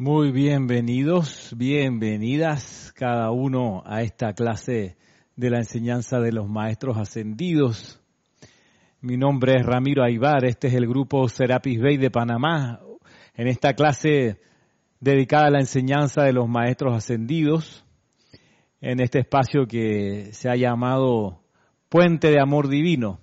Muy bienvenidos, bienvenidas cada uno a esta clase de la enseñanza de los maestros ascendidos. Mi nombre es Ramiro Aybar, este es el grupo Serapis Bay de Panamá. En esta clase dedicada a la enseñanza de los maestros ascendidos, en este espacio que se ha llamado Puente de Amor Divino.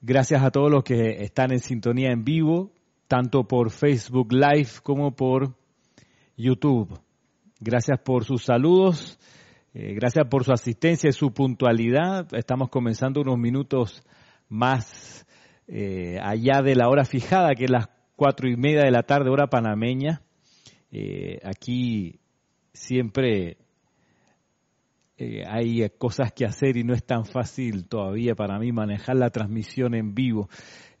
Gracias a todos los que están en sintonía en vivo, tanto por Facebook Live como por YouTube. Gracias por sus saludos, eh, gracias por su asistencia y su puntualidad. Estamos comenzando unos minutos más eh, allá de la hora fijada, que es las cuatro y media de la tarde, hora panameña. Eh, aquí siempre hay cosas que hacer y no es tan fácil todavía para mí manejar la transmisión en vivo.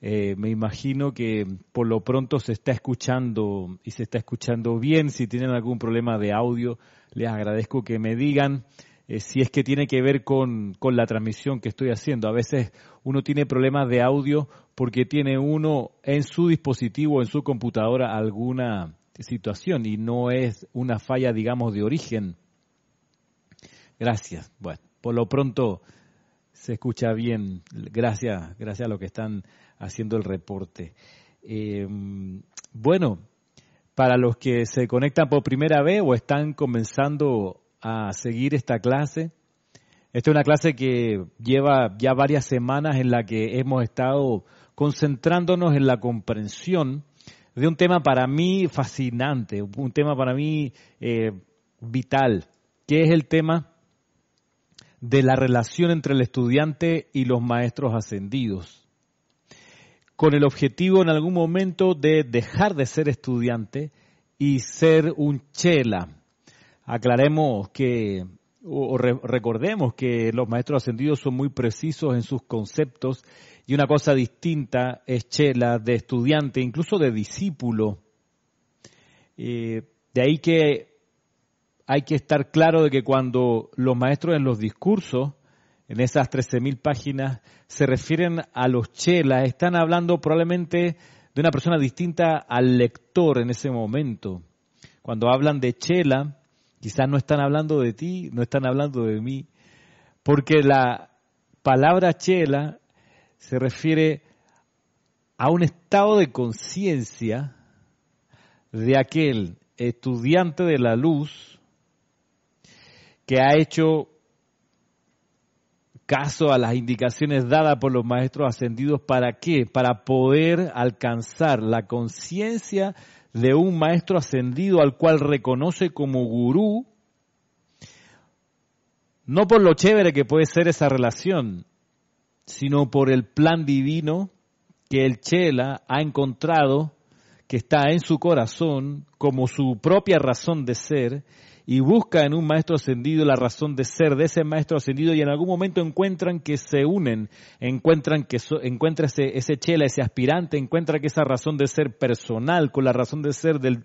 Eh, me imagino que por lo pronto se está escuchando y se está escuchando bien. Si tienen algún problema de audio, les agradezco que me digan. Eh, si es que tiene que ver con, con la transmisión que estoy haciendo. A veces uno tiene problemas de audio porque tiene uno en su dispositivo, en su computadora, alguna situación y no es una falla, digamos, de origen. Gracias. Bueno, por lo pronto se escucha bien. Gracias, gracias a los que están haciendo el reporte. Eh, bueno, para los que se conectan por primera vez o están comenzando a seguir esta clase, esta es una clase que lleva ya varias semanas en la que hemos estado concentrándonos en la comprensión de un tema para mí fascinante, un tema para mí eh, vital, que es el tema de la relación entre el estudiante y los maestros ascendidos con el objetivo en algún momento de dejar de ser estudiante y ser un chela. Aclaremos que, o recordemos que los maestros ascendidos son muy precisos en sus conceptos y una cosa distinta es chela de estudiante, incluso de discípulo. Eh, de ahí que hay que estar claro de que cuando los maestros en los discursos en esas 13.000 páginas se refieren a los chelas, están hablando probablemente de una persona distinta al lector en ese momento. Cuando hablan de chela, quizás no están hablando de ti, no están hablando de mí, porque la palabra chela se refiere a un estado de conciencia de aquel estudiante de la luz que ha hecho caso a las indicaciones dadas por los maestros ascendidos. ¿Para qué? Para poder alcanzar la conciencia de un maestro ascendido al cual reconoce como gurú, no por lo chévere que puede ser esa relación, sino por el plan divino que el Chela ha encontrado, que está en su corazón como su propia razón de ser y busca en un maestro ascendido la razón de ser de ese maestro ascendido y en algún momento encuentran que se unen, encuentran que encuentra ese, ese chela, ese aspirante, encuentra que esa razón de ser personal con la razón de ser del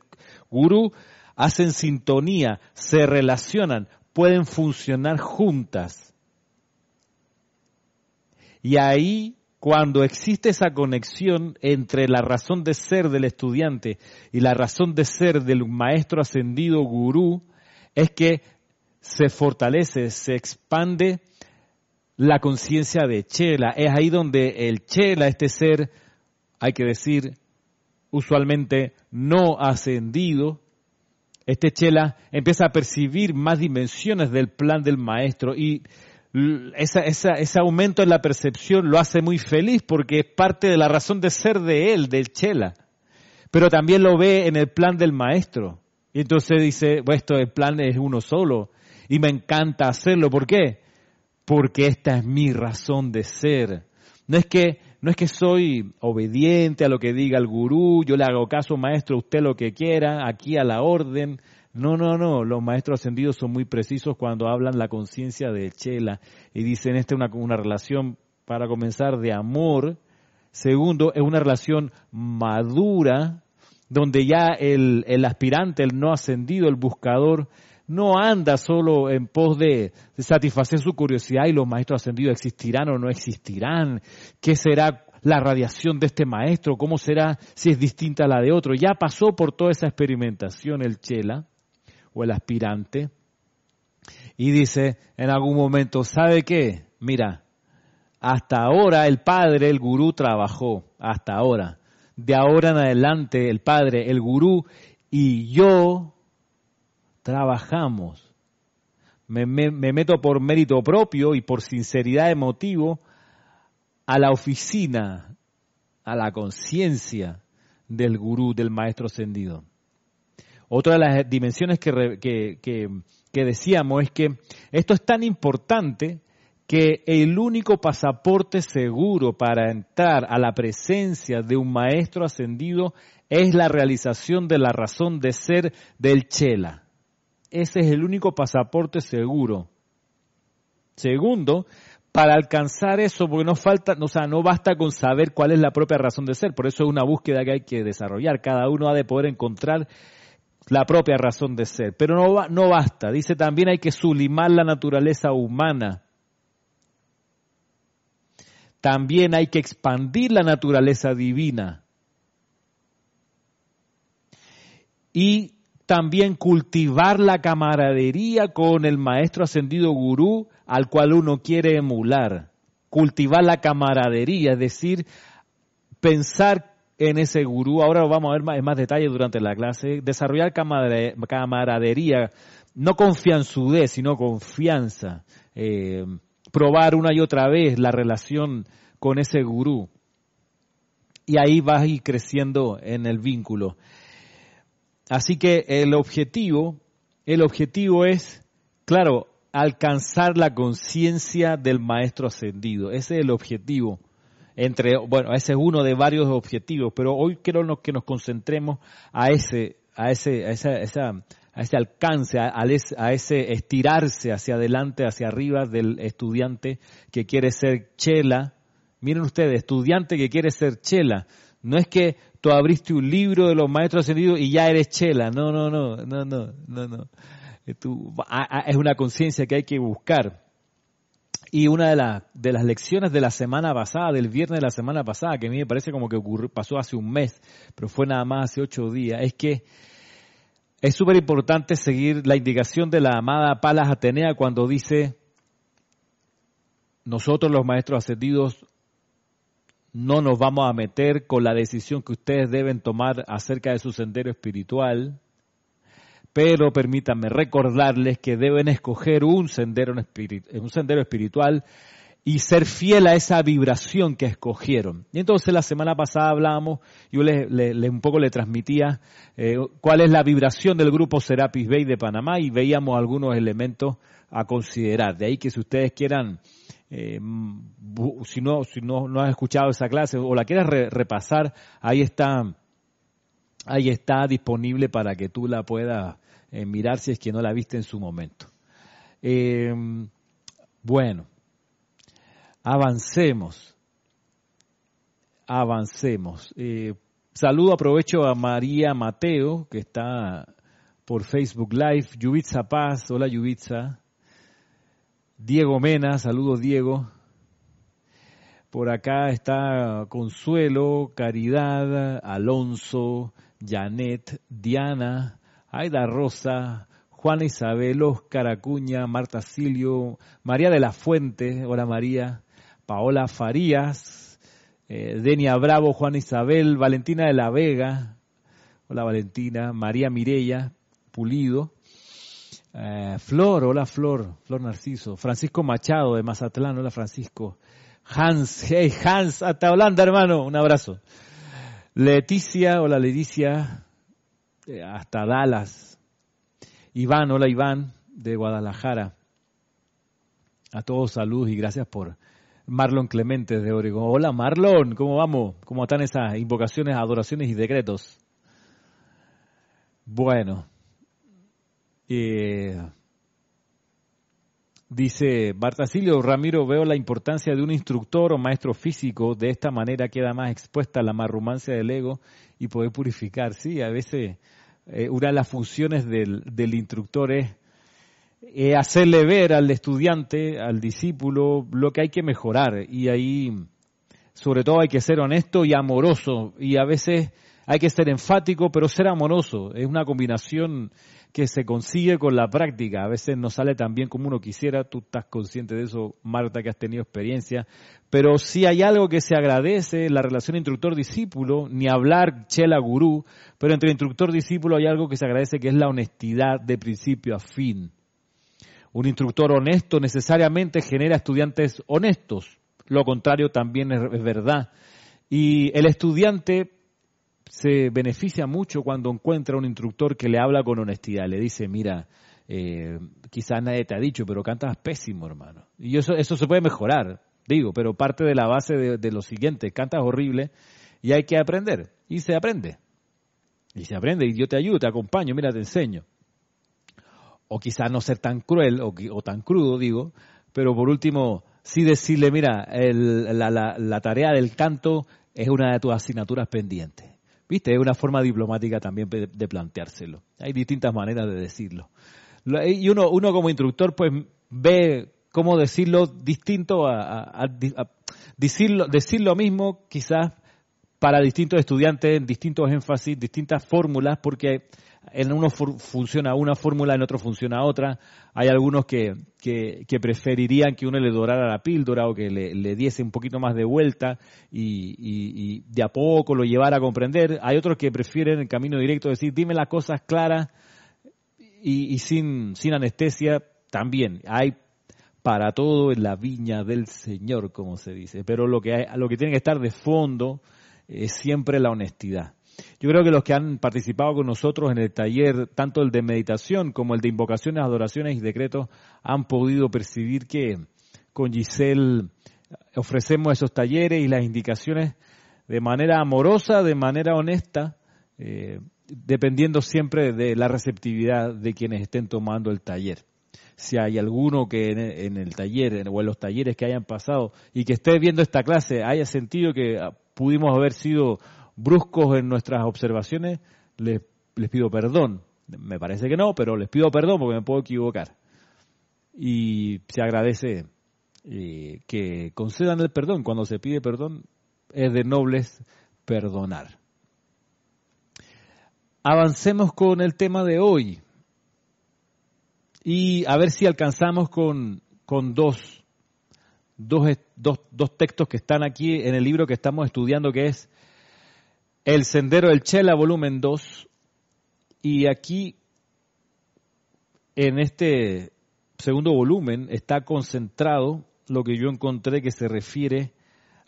gurú hacen sintonía, se relacionan, pueden funcionar juntas. Y ahí cuando existe esa conexión entre la razón de ser del estudiante y la razón de ser del maestro ascendido gurú, es que se fortalece, se expande la conciencia de Chela. Es ahí donde el Chela, este ser, hay que decir, usualmente no ascendido, este Chela empieza a percibir más dimensiones del plan del maestro y ese aumento en la percepción lo hace muy feliz porque es parte de la razón de ser de él, del Chela. Pero también lo ve en el plan del maestro. Y entonces dice, bueno, esto el plan es uno solo y me encanta hacerlo. ¿Por qué? Porque esta es mi razón de ser. No es que no es que soy obediente a lo que diga el gurú, yo le hago caso maestro, usted lo que quiera, aquí a la orden. No, no, no, los maestros ascendidos son muy precisos cuando hablan la conciencia de Chela y dicen esta es una, una relación para comenzar de amor. Segundo, es una relación madura donde ya el, aspirante, el no ascendido, el buscador, no anda solo en pos de, satisfacer su curiosidad y los maestros ascendidos existirán o no existirán, qué será la radiación de este maestro? ¿Cómo será si es distinta a la de otro? Ya pasó por toda esa experimentación el chela o el aspirante y dice en algún momento, ¿sabe qué? Mira, hasta ahora el padre, el gurú trabajó, hasta ahora. De ahora en adelante el padre, el gurú y yo trabajamos. Me, meto por mérito propio y por sinceridad de motivo a la oficina, a la conciencia del gurú, del maestro ascendido. Otra de las dimensiones que, que decíamos es que esto es tan importante que el único pasaporte seguro para entrar a la presencia de un maestro ascendido es la realización de la razón de ser del Chela. Ese es el único pasaporte seguro. Segundo, para alcanzar eso, porque no falta, o sea, no basta con saber cuál es la propia razón de ser, por eso es una búsqueda que hay que desarrollar. Cada uno ha de poder encontrar la propia razón de ser, pero no, no basta. Dice también hay que sublimar la naturaleza humana también hay que expandir la naturaleza divina. Y también cultivar la camaradería con el maestro ascendido gurú al cual uno quiere emular. Cultivar la camaradería, es decir, pensar en ese gurú. Ahora lo vamos a ver más, en más detalle durante la clase. Desarrollar camaradería, no confianzudez, sino confianza. Eh, probar una y otra vez la relación con ese gurú. Y ahí vas a ir creciendo en el vínculo. Así que el objetivo, el objetivo es, claro, alcanzar la conciencia del maestro ascendido. Ese es el objetivo. Entre, bueno, ese es uno de varios objetivos, pero hoy quiero que nos concentremos a ese, a ese, a esa, esa a ese alcance, a, a, ese estirarse hacia adelante, hacia arriba del estudiante que quiere ser chela. Miren ustedes, estudiante que quiere ser chela. No es que tú abriste un libro de los maestros ascendidos y ya eres chela. No, no, no, no, no, no, no. es una conciencia que hay que buscar. Y una de, de las lecciones de la semana pasada, del viernes de la semana pasada, que a mí me parece como que pasó hace un mes, pero fue nada más hace ocho días, es que es súper importante seguir la indicación de la amada Palas Atenea cuando dice, nosotros los maestros ascendidos no nos vamos a meter con la decisión que ustedes deben tomar acerca de su sendero espiritual, pero permítanme recordarles que deben escoger un sendero, un sendero espiritual y ser fiel a esa vibración que escogieron. Y entonces la semana pasada hablábamos, yo le, un poco le transmitía eh, cuál es la vibración del grupo Serapis Bay de Panamá y veíamos algunos elementos a considerar. De ahí que si ustedes quieran, eh, si no si no, no has escuchado esa clase o la quieres repasar, ahí está ahí está disponible para que tú la puedas eh, mirar si es que no la viste en su momento. bueno, avancemos, avancemos. Eh, saludo, aprovecho a María Mateo, que está por Facebook Live, Yubitza Paz, hola Yubitza. Diego Mena, saludos Diego. Por acá está Consuelo, Caridad, Alonso, Janet, Diana, Aida Rosa, Juana Isabel, Oscar Acuña, Marta Silio, María de la Fuente, hola María, Paola Farías, eh, Denia Bravo, Juan Isabel, Valentina de la Vega, hola Valentina, María Mirella, Pulido, eh, Flor, hola Flor, Flor Narciso, Francisco Machado de Mazatlán, hola Francisco, Hans, hey Hans, hasta Holanda hermano, un abrazo. Leticia, hola Leticia, eh, hasta Dallas. Iván, hola Iván, de Guadalajara. A todos salud y gracias por Marlon Clemente de Oregón. Hola Marlon, ¿cómo vamos? ¿Cómo están esas invocaciones, adoraciones y decretos? Bueno, eh, dice Bartacilio Ramiro, veo la importancia de un instructor o maestro físico, de esta manera queda más expuesta la marrumancia del ego y poder purificar. Sí, a veces eh, una de las funciones del, del instructor es eh, hacerle ver al estudiante, al discípulo, lo que hay que mejorar. Y ahí sobre todo hay que ser honesto y amoroso y a veces hay que ser enfático pero ser amoroso. Es una combinación que se consigue con la práctica. A veces no sale tan bien como uno quisiera, tú estás consciente de eso, Marta, que has tenido experiencia, pero si hay algo que se agradece, la relación instructor-discípulo, ni hablar chela gurú, pero entre instructor-discípulo hay algo que se agradece que es la honestidad de principio a fin. Un instructor honesto necesariamente genera estudiantes honestos, lo contrario también es verdad. Y el estudiante se beneficia mucho cuando encuentra un instructor que le habla con honestidad, le dice, mira, eh, quizás nadie te ha dicho, pero cantas pésimo, hermano. Y eso, eso se puede mejorar, digo, pero parte de la base de, lo siguiente, cantas horrible y hay que aprender. Y se aprende. Y se aprende y yo te ayudo, te acompaño, mira, te enseño. O quizás no ser tan cruel o, o tan crudo, digo, pero por último, sí decirle, mira, la, la, la tarea del canto es una de tus asignaturas pendientes Viste, es una forma diplomática también de planteárselo. Hay distintas maneras de decirlo. Y uno, uno como instructor pues ve cómo decirlo distinto a, decirlo, decir lo mismo quizás para distintos estudiantes, distintos énfasis, distintas fórmulas, porque en uno funciona una fórmula, en otro funciona otra. Hay algunos que, que, preferirían que uno le dorara la píldora o que le, diese un poquito más de vuelta y, de a poco lo llevara a comprender. Hay otros que prefieren el camino directo, decir, dime las cosas claras y, sin, sin anestesia. También hay para todo en la viña del Señor, como se dice. Pero lo que, hay, lo que tiene que estar de fondo es siempre la honestidad. Yo creo que los que han participado con nosotros en el taller, tanto el de meditación como el de invocaciones, adoraciones y decretos, han podido percibir que con Giselle ofrecemos esos talleres y las indicaciones de manera amorosa, de manera honesta, eh, dependiendo siempre de la receptividad de quienes estén tomando el taller. Si hay alguno que en el taller o en los talleres que hayan pasado y que esté viendo esta clase haya sentido que pudimos haber sido bruscos en nuestras observaciones, les, les pido perdón. Me parece que no, pero les pido perdón porque me puedo equivocar. Y se agradece eh, que concedan el perdón. Cuando se pide perdón, es de nobles perdonar. Avancemos con el tema de hoy y a ver si alcanzamos con, con dos, dos, dos, dos textos que están aquí en el libro que estamos estudiando, que es el Sendero del Chela, volumen 2. Y aquí, en este segundo volumen, está concentrado lo que yo encontré que se refiere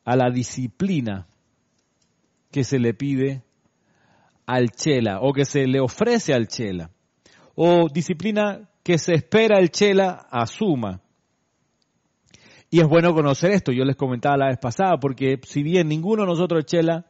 a la disciplina que se le pide al Chela o que se le ofrece al Chela. O disciplina que se espera el Chela asuma. Y es bueno conocer esto, yo les comentaba la vez pasada, porque si bien ninguno de nosotros Chela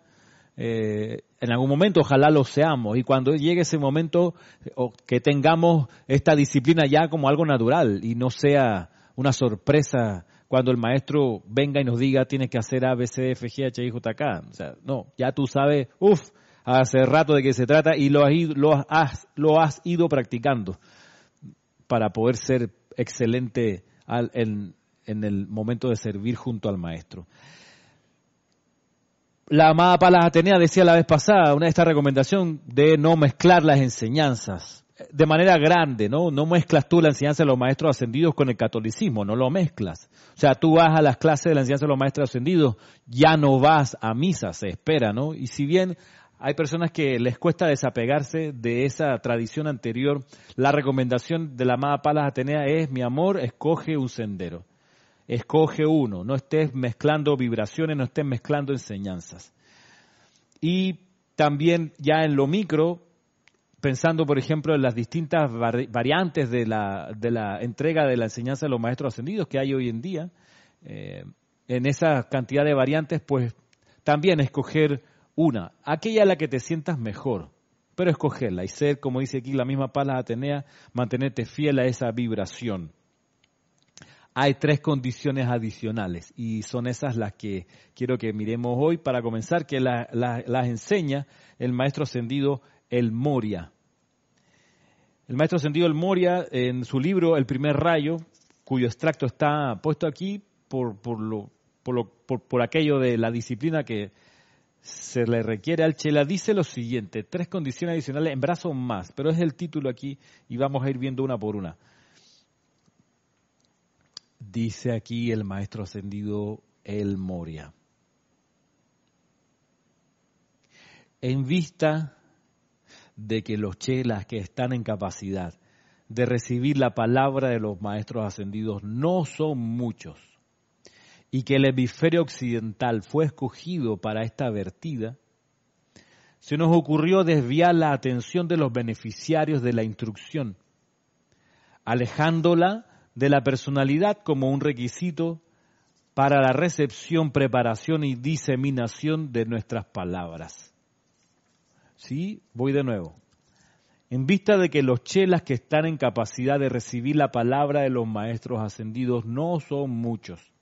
eh, en algún momento ojalá lo seamos y cuando llegue ese momento o que tengamos esta disciplina ya como algo natural y no sea una sorpresa cuando el maestro venga y nos diga tienes que hacer A, B, C, F, G, H, I, J, K. O sea, no, ya tú sabes, uff, hace rato de qué se trata y lo has, lo has, lo has ido practicando para poder ser excelente en, en el momento de servir junto al maestro la amada Palas Atenea decía la vez pasada, una de esta recomendación de no mezclar las enseñanzas de manera grande, ¿no? No mezclas tú la enseñanza de los maestros ascendidos con el catolicismo, no lo mezclas. O sea, tú vas a las clases de la enseñanza de los maestros ascendidos, ya no vas a misa, se espera, ¿no? Y si bien hay personas que les cuesta desapegarse de esa tradición anterior, la recomendación de la amada Palas Atenea es, mi amor, escoge un sendero escoge uno, no estés mezclando vibraciones, no estés mezclando enseñanzas. Y también ya en lo micro, pensando por ejemplo en las distintas variantes de la, de la entrega de la enseñanza de los maestros ascendidos que hay hoy en día, eh, en esa cantidad de variantes, pues también escoger una, aquella a la que te sientas mejor, pero escogerla y ser, como dice aquí la misma Pala Atenea, mantenerte fiel a esa vibración hay tres condiciones adicionales y son esas las que quiero que miremos hoy para comenzar, que las enseña el maestro ascendido El Moria. El maestro ascendido El Moria en su libro El primer rayo, cuyo extracto está puesto aquí por, por lo por, por, aquello de la disciplina que se le requiere al Chela, dice lo siguiente, tres condiciones adicionales, en brazo más, pero es el título aquí y vamos a ir viendo una por una. Dice aquí el maestro ascendido El Moria. En vista de que los chelas que están en capacidad de recibir la palabra de los maestros ascendidos no son muchos y que el hemisferio occidental fue escogido para esta vertida, se nos ocurrió desviar la atención de los beneficiarios de la instrucción, alejándola de la personalidad como un requisito para la recepción, preparación y diseminación de nuestras palabras. Sí, voy de nuevo. En vista de que los chelas que están en capacidad de recibir la palabra de los maestros ascendidos no son muchos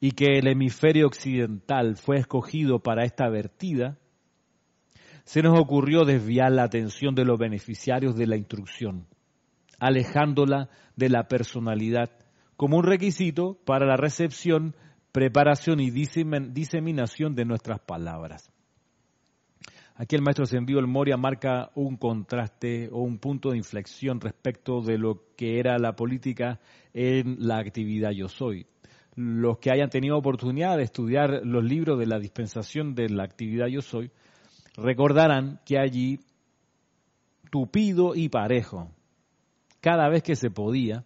y que el hemisferio occidental fue escogido para esta vertida, se nos ocurrió desviar la atención de los beneficiarios de la instrucción, alejándola de la personalidad como un requisito para la recepción, preparación y diseminación de nuestras palabras. Aquí el maestro Sendido el Moria marca un contraste o un punto de inflexión respecto de lo que era la política en la actividad Yo Soy. Los que hayan tenido oportunidad de estudiar los libros de la dispensación de la actividad Yo Soy, recordarán que allí, tupido y parejo, cada vez que se podía,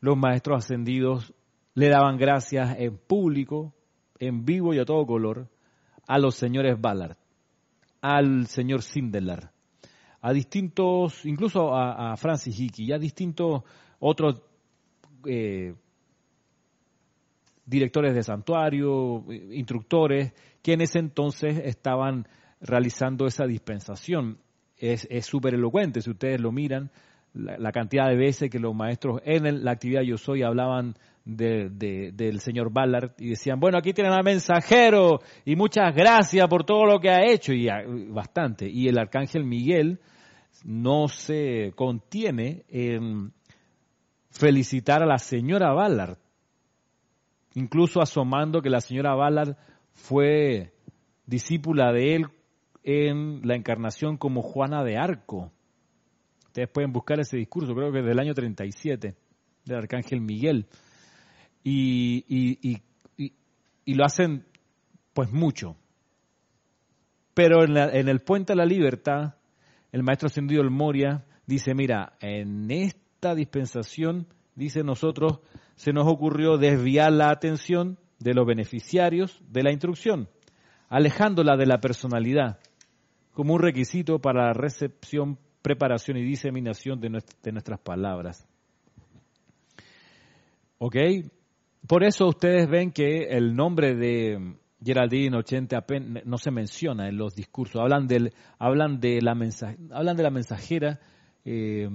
los maestros ascendidos le daban gracias en público, en vivo y a todo color, a los señores Ballard al señor Sindelar, a distintos, incluso a, Francis Hickey y a distintos otros eh, directores de santuario, instructores, que en ese entonces estaban realizando esa dispensación. Es súper elocuente, si ustedes lo miran, la, cantidad de veces que los maestros en la actividad Yo Soy hablaban de, del señor Ballard y decían, bueno, aquí tienen al mensajero y muchas gracias por todo lo que ha hecho y bastante. Y el arcángel Miguel no se contiene en felicitar a la señora Ballard, incluso asomando que la señora Ballard fue discípula de él en la encarnación como Juana de Arco. Ustedes pueden buscar ese discurso, creo que es del año 37, del arcángel Miguel y, y, y, y lo hacen pues mucho. Pero en, el Puente de la Libertad, el maestro ascendido el Moria dice, mira, en esta dispensación, dice nosotros, se nos ocurrió desviar la atención de los beneficiarios de la instrucción, alejándola de la personalidad como un requisito para la recepción, preparación y diseminación de, de nuestras palabras. ¿Ok? Por eso ustedes ven que el nombre de Geraldine 80 no se menciona en los discursos. Hablan, del, hablan, de, la hablan de la mensajera. Eh,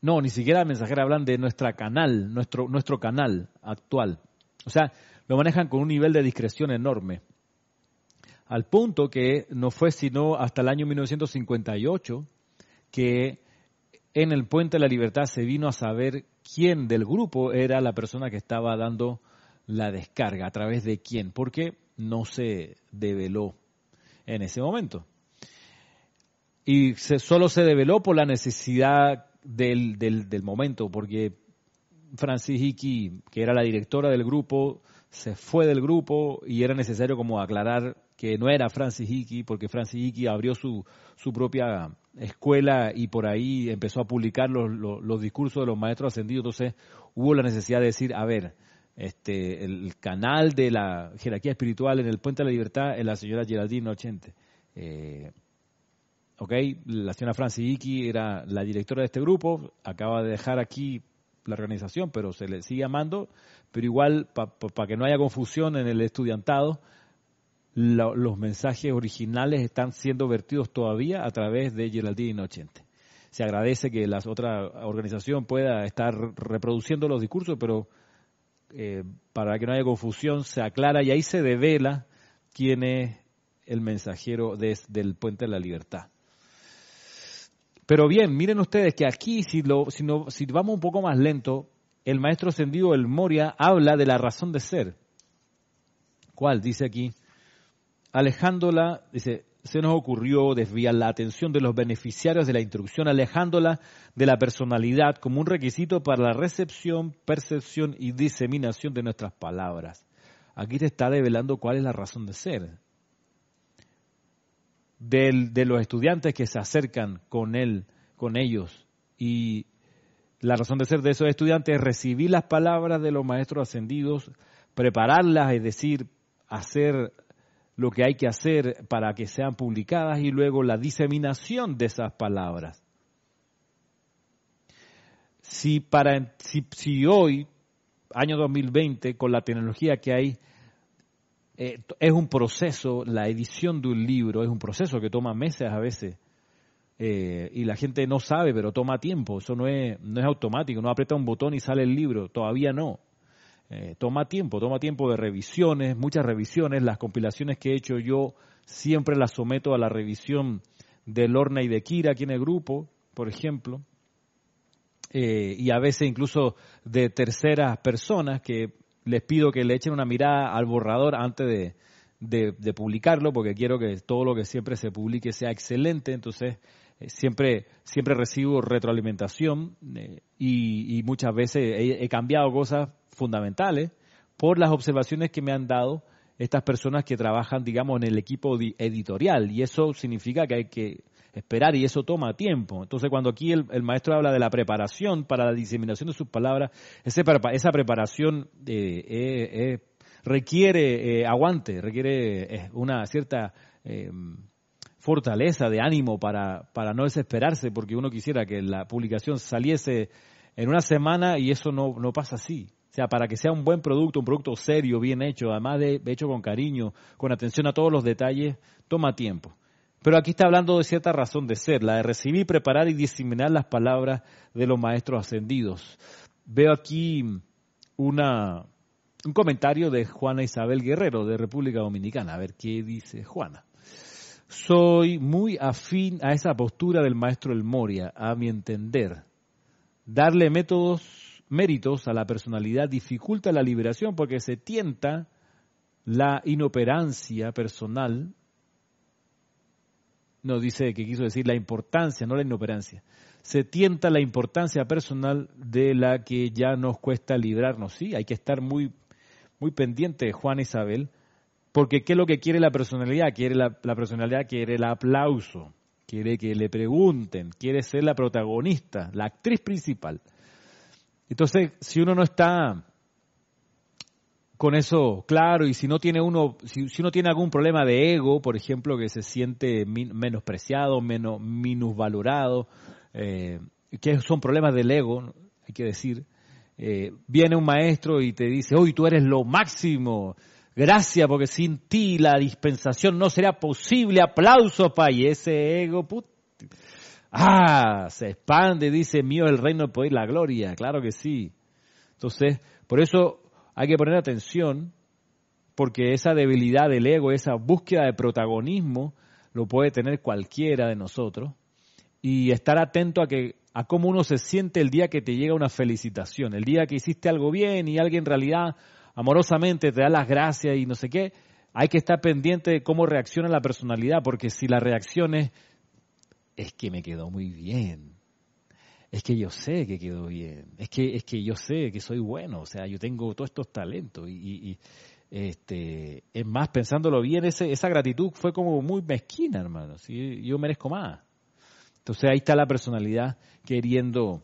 no, ni siquiera la mensajera, hablan de nuestra canal, nuestro, nuestro canal actual. O sea, lo manejan con un nivel de discreción enorme. Al punto que no fue sino hasta el año 1958 que en el Puente de la Libertad se vino a saber quién del grupo era la persona que estaba dando la descarga, a través de quién, porque no se develó en ese momento. Y se, solo se develó por la necesidad del, del, momento, porque Francis Hickey, que era la directora del grupo, se fue del grupo y era necesario como aclarar que no era Francis Hickey, porque Francis Hickey abrió su, su propia escuela y por ahí empezó a publicar los, los, discursos de los maestros ascendidos. Entonces hubo la necesidad de decir, a ver, este, el canal de la jerarquía espiritual en el Puente de la Libertad es la señora Geraldine Ochente. Eh, ok, la señora Francis Hickey era la directora de este grupo, acaba de dejar aquí la organización, pero se le sigue llamando, pero igual, para que no haya confusión en el estudiantado, los mensajes originales están siendo vertidos todavía a través de Geraldine Inocente. Se agradece que la otra organización pueda estar reproduciendo los discursos, pero eh, para que no haya confusión se aclara y ahí se devela quién es el mensajero desde el Puente de la Libertad. Pero bien, miren ustedes que aquí, si, lo, si, no, si vamos un poco más lento, el maestro ascendido el Moria habla de la razón de ser. ¿Cuál? Dice aquí, alejándola, dice, se nos ocurrió desviar la atención de los beneficiarios de la instrucción, alejándola de la personalidad como un requisito para la recepción, percepción y diseminación de nuestras palabras. Aquí te está revelando cuál es la razón de ser de los estudiantes que se acercan con él, con ellos. Y la razón de ser de esos estudiantes es recibir las palabras de los maestros ascendidos, prepararlas, es decir, hacer lo que hay que hacer para que sean publicadas y luego la diseminación de esas palabras. Si, para, si, si hoy, año 2020, con la tecnología que hay, eh, es un proceso, la edición de un libro es un proceso que toma meses a veces. Eh, y la gente no sabe, pero toma tiempo. Eso no es, no es automático. No aprieta un botón y sale el libro. Todavía no. Eh, toma tiempo, toma tiempo de revisiones, muchas revisiones. Las compilaciones que he hecho yo siempre las someto a la revisión de Lorna y de Kira aquí en el grupo, por ejemplo. y a veces incluso de terceras personas que les pido que le echen una mirada al borrador antes de, publicarlo, porque quiero que todo lo que siempre se publique sea excelente. Entonces, eh, siempre, siempre recibo retroalimentación eh, y, muchas veces he, cambiado cosas fundamentales por las observaciones que me han dado estas personas que trabajan, digamos, en el equipo editorial. Y eso significa que hay que esperar y eso toma tiempo. Entonces, cuando aquí el, maestro habla de la preparación para la diseminación de sus palabras, esa preparación eh, eh, eh, requiere aguante, requiere una cierta fortaleza de ánimo para, para no desesperarse, porque uno quisiera que la publicación saliese en una semana y eso no, no pasa así. O sea, para que sea un buen producto, un producto serio, bien hecho, además de hecho con cariño, con atención a todos los detalles, toma tiempo. Pero aquí está hablando de cierta razón de ser, la de recibir, preparar y diseminar las palabras de los maestros ascendidos. Veo aquí una, un comentario de Juana Isabel Guerrero de República Dominicana. A ver qué dice Juana. Soy muy afín a esa postura del maestro El Moria, a mi entender. Darle métodos, méritos a la personalidad dificulta la liberación porque se tienta la inoperancia personal no, dice que quiso decir la importancia, no la inoperancia. Se tienta la importancia personal de la que ya nos cuesta librarnos. Sí, hay que estar muy, muy pendiente de Juan Isabel, porque ¿qué es lo que quiere la personalidad? Quiere la, la personalidad quiere el aplauso, quiere que le pregunten, quiere ser la protagonista, la actriz principal. Entonces, si uno no está con eso claro y si no tiene uno si, uno tiene algún problema de ego por ejemplo que se siente menospreciado menos minusvalorado eh, que son problemas del ego hay que decir eh, viene un maestro y te dice hoy tú eres lo máximo gracias porque sin ti la dispensación no será posible aplauso pa y ese ego put, ah se expande dice mío el reino el poder la gloria claro que sí. Entonces por eso hay que poner atención porque esa debilidad del ego, esa búsqueda de protagonismo, lo puede tener cualquiera de nosotros. Y estar atento a que a cómo uno se siente el día que te llega una felicitación, el día que hiciste algo bien y alguien en realidad amorosamente te da las gracias y no sé qué, hay que estar pendiente de cómo reacciona la personalidad, porque si la reacción es, es que me quedó muy bien, es que yo sé que quedó bien, es que, es que yo sé que soy bueno, o sea, yo tengo todos estos talentos y, este, es más, pensándolo bien, esa gratitud fue como muy mezquina, hermano, yo merezco más. Entonces ahí está la personalidad queriendo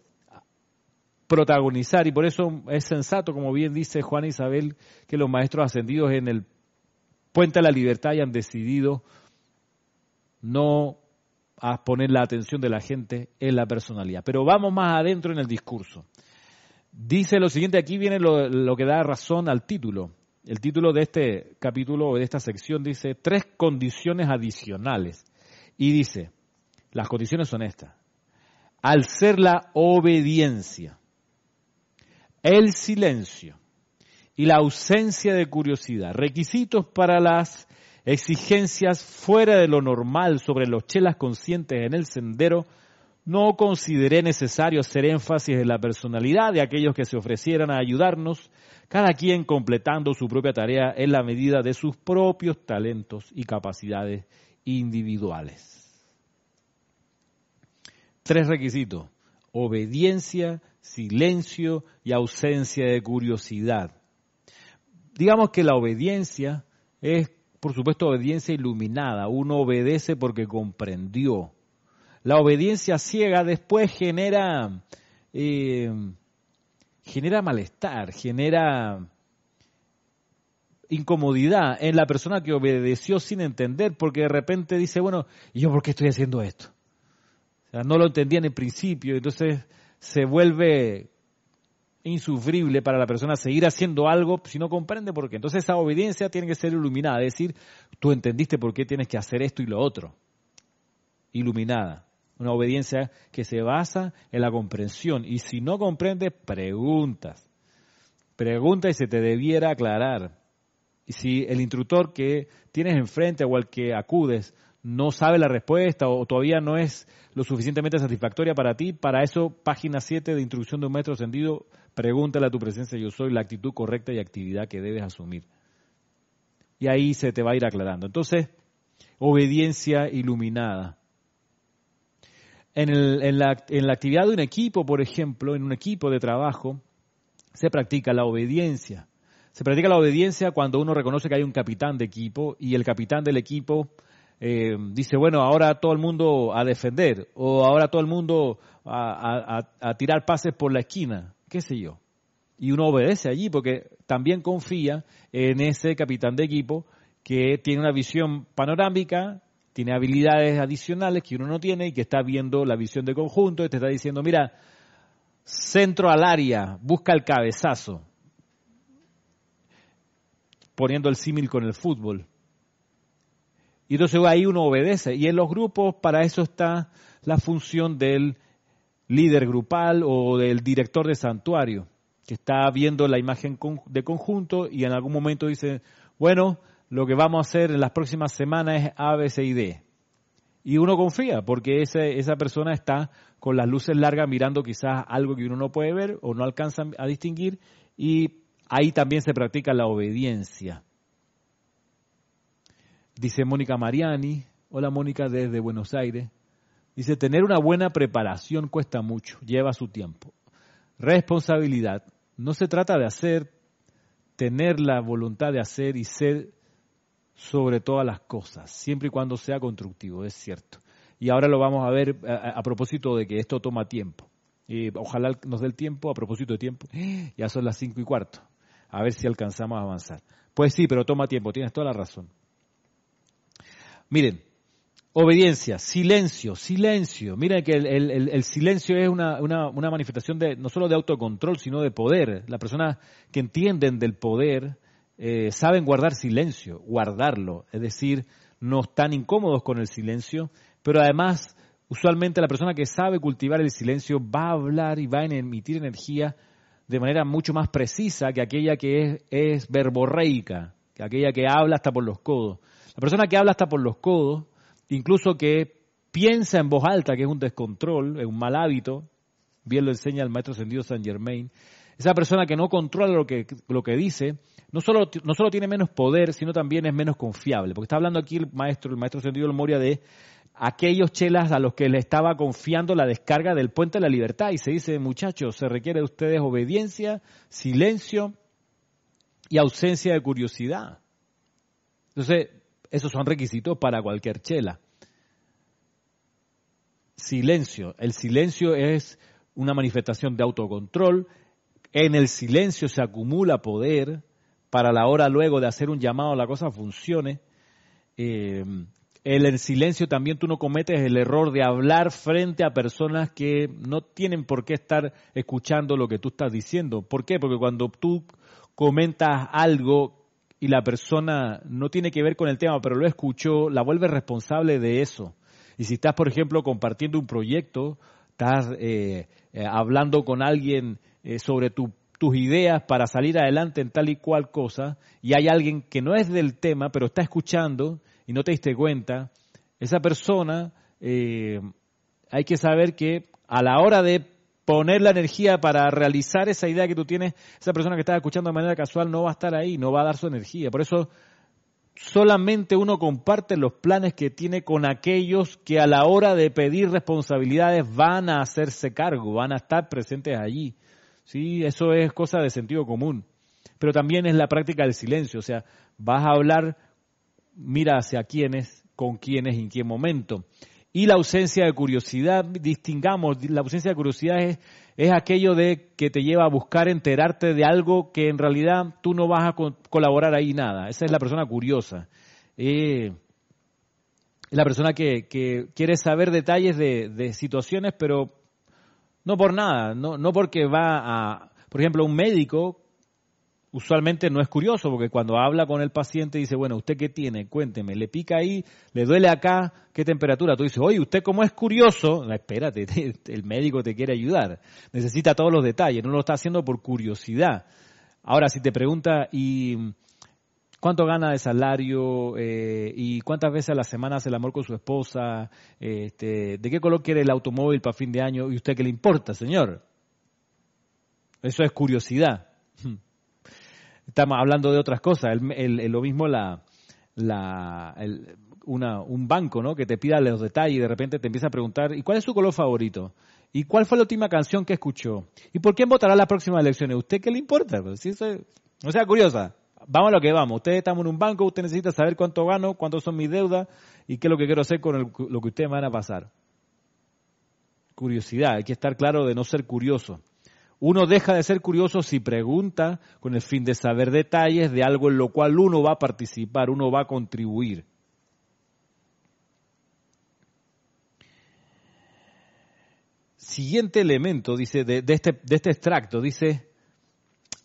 protagonizar y por eso es sensato, como bien dice Juan Isabel, que los maestros ascendidos en el Puente de la Libertad hayan decidido no a poner la atención de la gente en la personalidad. Pero vamos más adentro en el discurso. Dice lo siguiente, aquí viene lo, que da razón al título. El título de este capítulo o de esta sección dice tres condiciones adicionales. Y dice, las condiciones son estas. Al ser la obediencia, el silencio y la ausencia de curiosidad, requisitos para las exigencias fuera de lo normal sobre los chelas conscientes en el sendero, no consideré necesario hacer énfasis en la personalidad de aquellos que se ofrecieran a ayudarnos, cada quien completando su propia tarea en la medida de sus propios talentos y capacidades individuales. Tres requisitos, obediencia, silencio y ausencia de curiosidad. Digamos que la obediencia es, por supuesto, obediencia iluminada. Uno obedece porque comprendió la obediencia ciega después genera, eh, genera malestar, genera incomodidad en la persona que obedeció sin entender, porque de repente dice, bueno, ¿y yo por qué estoy haciendo esto? O sea, no lo entendía en el principio, entonces se vuelve insufrible para la persona seguir haciendo algo si no comprende por qué. Entonces esa obediencia tiene que ser iluminada, es decir, tú entendiste por qué tienes que hacer esto y lo otro. Iluminada. Una obediencia que se basa en la comprensión. Y si no comprendes, preguntas. Pregunta y se te debiera aclarar. Y si el instructor que tienes enfrente o al que acudes no sabe la respuesta o todavía no es lo suficientemente satisfactoria para ti, para eso, página 7 de Instrucción de un Maestro Ascendido, pregúntale a tu presencia yo soy la actitud correcta y actividad que debes asumir. Y ahí se te va a ir aclarando. Entonces, obediencia iluminada. En, la, actividad de un equipo, por ejemplo, en un equipo de trabajo, se practica la obediencia. Se practica la obediencia cuando uno reconoce que hay un capitán de equipo y el capitán del equipo eh, dice, bueno, ahora todo el mundo a defender o ahora todo el mundo a, a, tirar pases por la esquina, qué sé yo. Y uno obedece allí porque también confía en ese capitán de equipo que tiene una visión panorámica, tiene habilidades adicionales que uno no tiene y que está viendo la visión de conjunto y te está diciendo, mira, centro al área, busca el cabezazo, poniendo el símil con el fútbol. Y entonces ahí uno obedece. Y en los grupos para eso está la función del líder grupal o del director de santuario, que está viendo la imagen de conjunto y en algún momento dice, bueno, lo que vamos a hacer en las próximas semanas es A, B, C y D. Y uno confía, porque ese, esa persona está con las luces largas mirando quizás algo que uno no puede ver o no alcanza a distinguir, y ahí también se practica la obediencia. Dice Mónica Mariani, hola Mónica desde Buenos Aires, dice, tener una buena preparación cuesta mucho, lleva su tiempo. Responsabilidad, no se trata de hacer, tener la voluntad de hacer y ser sobre todas las cosas, siempre y cuando sea constructivo, es cierto. Y ahora lo vamos a ver a, propósito de que esto toma tiempo. Y ojalá nos dé el tiempo, a propósito de tiempo, ya son las cinco y cuarto, a ver si alcanzamos a avanzar. Pues sí, pero toma tiempo, tienes toda la razón. Miren, obediencia, silencio, silencio. Miren que el, silencio es una, una, manifestación de no solo de autocontrol, sino de poder. Las personas que entienden del poder eh, saben guardar silencio, guardarlo, es decir, no están incómodos con el silencio, pero además, usualmente la persona que sabe cultivar el silencio va a hablar y va a emitir energía de manera mucho más precisa que aquella que es, es verborreica, que aquella que habla hasta por los codos. La persona que habla hasta por los codos, incluso que piensa en voz alta, que es un descontrol, es un mal hábito, bien lo enseña el maestro ascendido Saint Germain, esa persona que no controla lo que, lo que dice, no solo, no solo tiene menos poder, sino también es menos confiable. Porque está hablando aquí el maestro, el maestro sentido de memoria de aquellos chelas a los que le estaba confiando la descarga del puente de la libertad. Y se dice, muchachos, se requiere de ustedes obediencia, silencio y ausencia de curiosidad. Entonces, esos son requisitos para cualquier chela. Silencio. El silencio es una manifestación de autocontrol. En el silencio se acumula poder para la hora luego de hacer un llamado la cosa funcione. Eh, en el silencio también tú no cometes el error de hablar frente a personas que no tienen por qué estar escuchando lo que tú estás diciendo. ¿Por qué? Porque cuando tú comentas algo y la persona no tiene que ver con el tema, pero lo escuchó, la vuelves responsable de eso. Y si estás, por ejemplo, compartiendo un proyecto, estás eh, eh, hablando con alguien sobre tu tus ideas para salir adelante en tal y cual cosa, y hay alguien que no es del tema, pero está escuchando y no te diste cuenta, esa persona, eh, hay que saber que a la hora de poner la energía para realizar esa idea que tú tienes, esa persona que está escuchando de manera casual no va a estar ahí, no va a dar su energía. Por eso solamente uno comparte los planes que tiene con aquellos que a la hora de pedir responsabilidades van a hacerse cargo, van a estar presentes allí. Sí, eso es cosa de sentido común. Pero también es la práctica del silencio, o sea, vas a hablar, mira hacia quiénes, con quiénes y en qué momento. Y la ausencia de curiosidad, distingamos, la ausencia de curiosidad es, es aquello de que te lleva a buscar enterarte de algo que en realidad tú no vas a colaborar ahí nada. Esa es la persona curiosa. Eh, la persona que, que, quiere saber detalles de, de, situaciones, pero no por nada, no, no porque va a, por ejemplo, un médico usualmente no es curioso, porque cuando habla con el paciente dice, bueno, ¿usted qué tiene? Cuénteme, le pica ahí, le duele acá, ¿qué temperatura? Tú dices, oye, usted como es curioso, espérate, el médico te quiere ayudar, necesita todos los detalles, no lo está haciendo por curiosidad. Ahora, si te pregunta, ¿y cuánto gana de salario? Eh, ¿Y cuántas veces a la semana hace el amor con su esposa? Este, ¿De qué color quiere el automóvil para fin de año? ¿Y usted qué le importa, señor? Eso es curiosidad. Estamos hablando de otras cosas. lo mismo la, la, una, un banco, ¿no? Que te pida los detalles y de repente te empieza a preguntar, ¿y cuál es su color favorito? ¿Y cuál fue la última canción que escuchó? ¿Y por quién votará las próximas elecciones? ¿Usted qué le importa? Pues, si no sea curiosa. Vamos a lo que vamos. Usted estamos en un banco, usted necesita saber cuánto gano, cuántos son mis deudas y qué es lo que quiero hacer con lo que ustedes van a pasar. Curiosidad, hay que estar claro de no ser curioso. Uno deja de ser curioso si pregunta con el fin de saber detalles de algo en lo cual uno va a participar, uno va a contribuir. Siguiente elemento, dice, de, este, de este extracto, dice,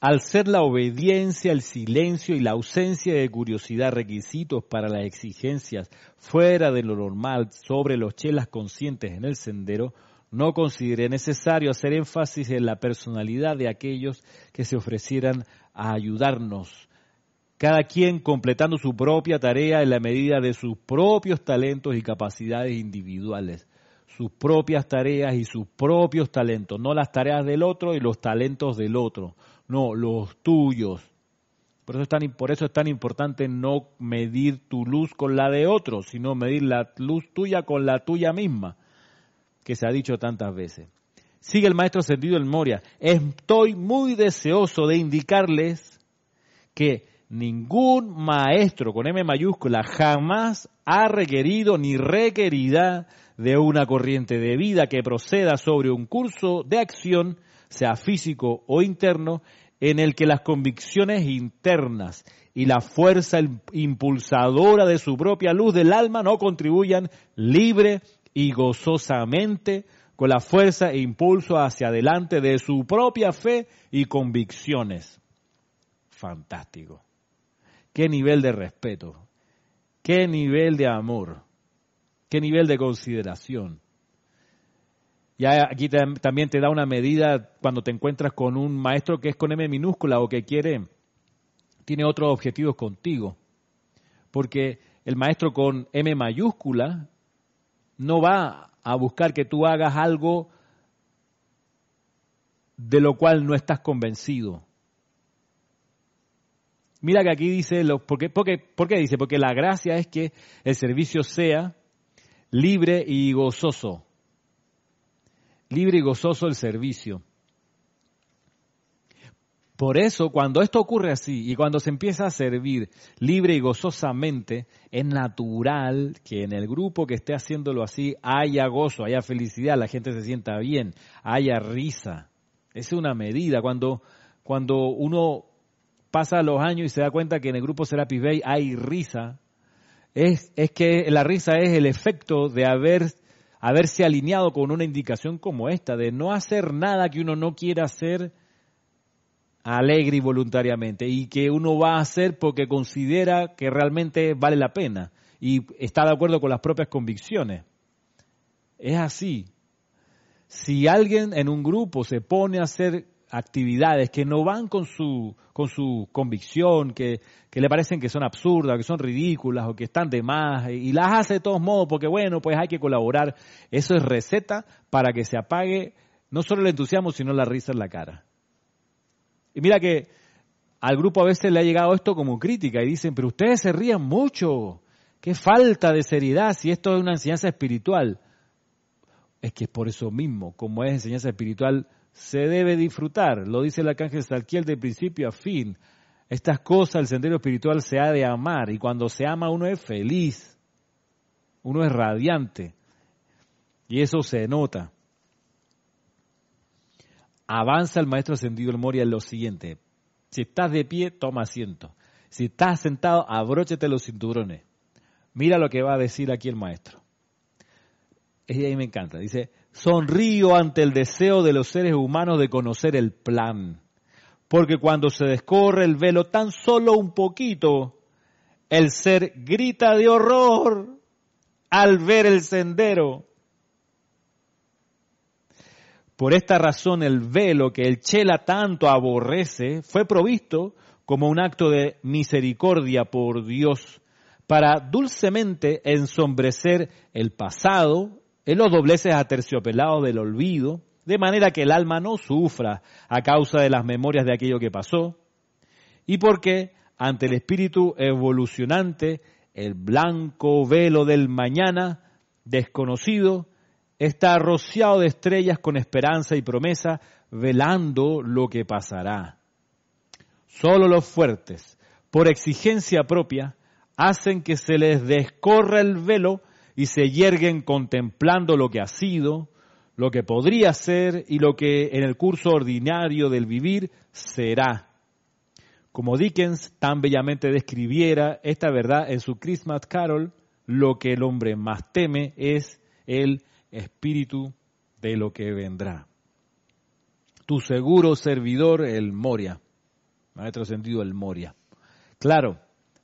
al ser la obediencia, el silencio y la ausencia de curiosidad requisitos para las exigencias fuera de lo normal sobre los chelas conscientes en el sendero, no consideré necesario hacer énfasis en la personalidad de aquellos que se ofrecieran a ayudarnos, cada quien completando su propia tarea en la medida de sus propios talentos y capacidades individuales, sus propias tareas y sus propios talentos, no las tareas del otro y los talentos del otro, no, los tuyos. Por eso, es tan, por eso es tan importante no medir tu luz con la de otro, sino medir la luz tuya con la tuya misma que se ha dicho tantas veces. Sigue el maestro sentido en Moria. Estoy muy deseoso de indicarles que ningún maestro con M mayúscula jamás ha requerido ni requerirá de una corriente de vida que proceda sobre un curso de acción, sea físico o interno, en el que las convicciones internas y la fuerza impulsadora de su propia luz del alma no contribuyan libre y gozosamente con la fuerza e impulso hacia adelante de su propia fe y convicciones. Fantástico. Qué nivel de respeto, qué nivel de amor, qué nivel de consideración. Ya aquí también te da una medida cuando te encuentras con un maestro que es con M minúscula o que quiere, tiene otros objetivos contigo. Porque el maestro con M mayúscula no va a buscar que tú hagas algo de lo cual no estás convencido. Mira que aquí dice, lo, ¿por, qué, dice? Porque la gracia es que el servicio sea libre y gozoso. Libre y gozoso el servicio. Por eso, cuando esto ocurre así y cuando se empieza a servir libre y gozosamente, es natural que en el grupo que esté haciéndolo así haya gozo, haya felicidad, la gente se sienta bien, haya risa. Es una medida. Cuando, cuando uno pasa los años y se da cuenta que en el grupo Serapis Bay hay risa, es, es que la risa es el efecto de haber, haberse alineado con una indicación como esta, de no hacer nada que uno no quiera hacer alegre y voluntariamente y que uno va a hacer porque considera que realmente vale la pena y está de acuerdo con las propias convicciones. Es así. Si alguien en un grupo se pone a hacer actividades que no van con su, con su convicción, que, que, le parecen que son absurdas, que son ridículas o que están de más, y las hace de todos modos porque bueno, pues hay que colaborar. Eso es receta para que se apague no solo el entusiasmo, sino la risa en la cara. Y mira que al grupo a veces le ha llegado esto como crítica y dicen, pero ustedes se rían mucho, qué falta de seriedad si esto es una enseñanza espiritual. Es que por eso mismo, como es enseñanza espiritual, se debe disfrutar. Lo dice el arcángel Salquiel de principio a fin. Estas cosas, el sendero espiritual se ha de amar y cuando se ama uno es feliz, uno es radiante y eso se nota. Avanza el maestro ascendido el Moria en lo siguiente. Si estás de pie, toma asiento. Si estás sentado, abróchete los cinturones. Mira lo que va a decir aquí el maestro. Y ahí me encanta. Dice, sonrío ante el deseo de los seres humanos de conocer el plan. Porque cuando se descorre el velo tan solo un poquito, el ser grita de horror al ver el sendero. Por esta razón el velo que el chela tanto aborrece fue provisto como un acto de misericordia por Dios para dulcemente ensombrecer el pasado en los dobleces aterciopelados del olvido, de manera que el alma no sufra a causa de las memorias de aquello que pasó, y porque ante el espíritu evolucionante, el blanco velo del mañana desconocido está rociado de estrellas con esperanza y promesa, velando lo que pasará. Solo los fuertes, por exigencia propia, hacen que se les descorra el velo y se yerguen contemplando lo que ha sido, lo que podría ser y lo que en el curso ordinario del vivir será. Como Dickens tan bellamente describiera esta verdad en su Christmas Carol, lo que el hombre más teme es el espíritu de lo que vendrá. Tu seguro servidor, el Moria. Maestro sentido, el Moria. Claro,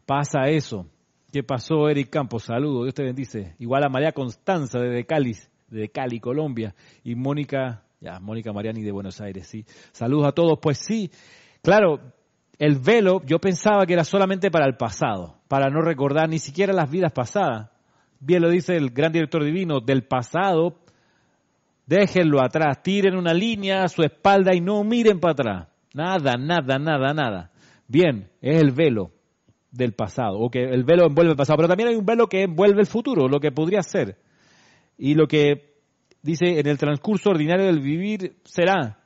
pasa eso. ¿Qué pasó, Eric Campos? Saludos, Dios te bendice. Igual a María Constanza de Cali, de Cali, Colombia. Y Mónica, ya, Mónica Mariani de Buenos Aires, sí. Saludos a todos. Pues sí, claro, el velo yo pensaba que era solamente para el pasado, para no recordar ni siquiera las vidas pasadas. Bien lo dice el gran director divino, del pasado, déjenlo atrás, tiren una línea a su espalda y no miren para atrás. Nada, nada, nada, nada. Bien, es el velo del pasado, o que el velo envuelve el pasado, pero también hay un velo que envuelve el futuro, lo que podría ser. Y lo que dice en el transcurso ordinario del vivir será.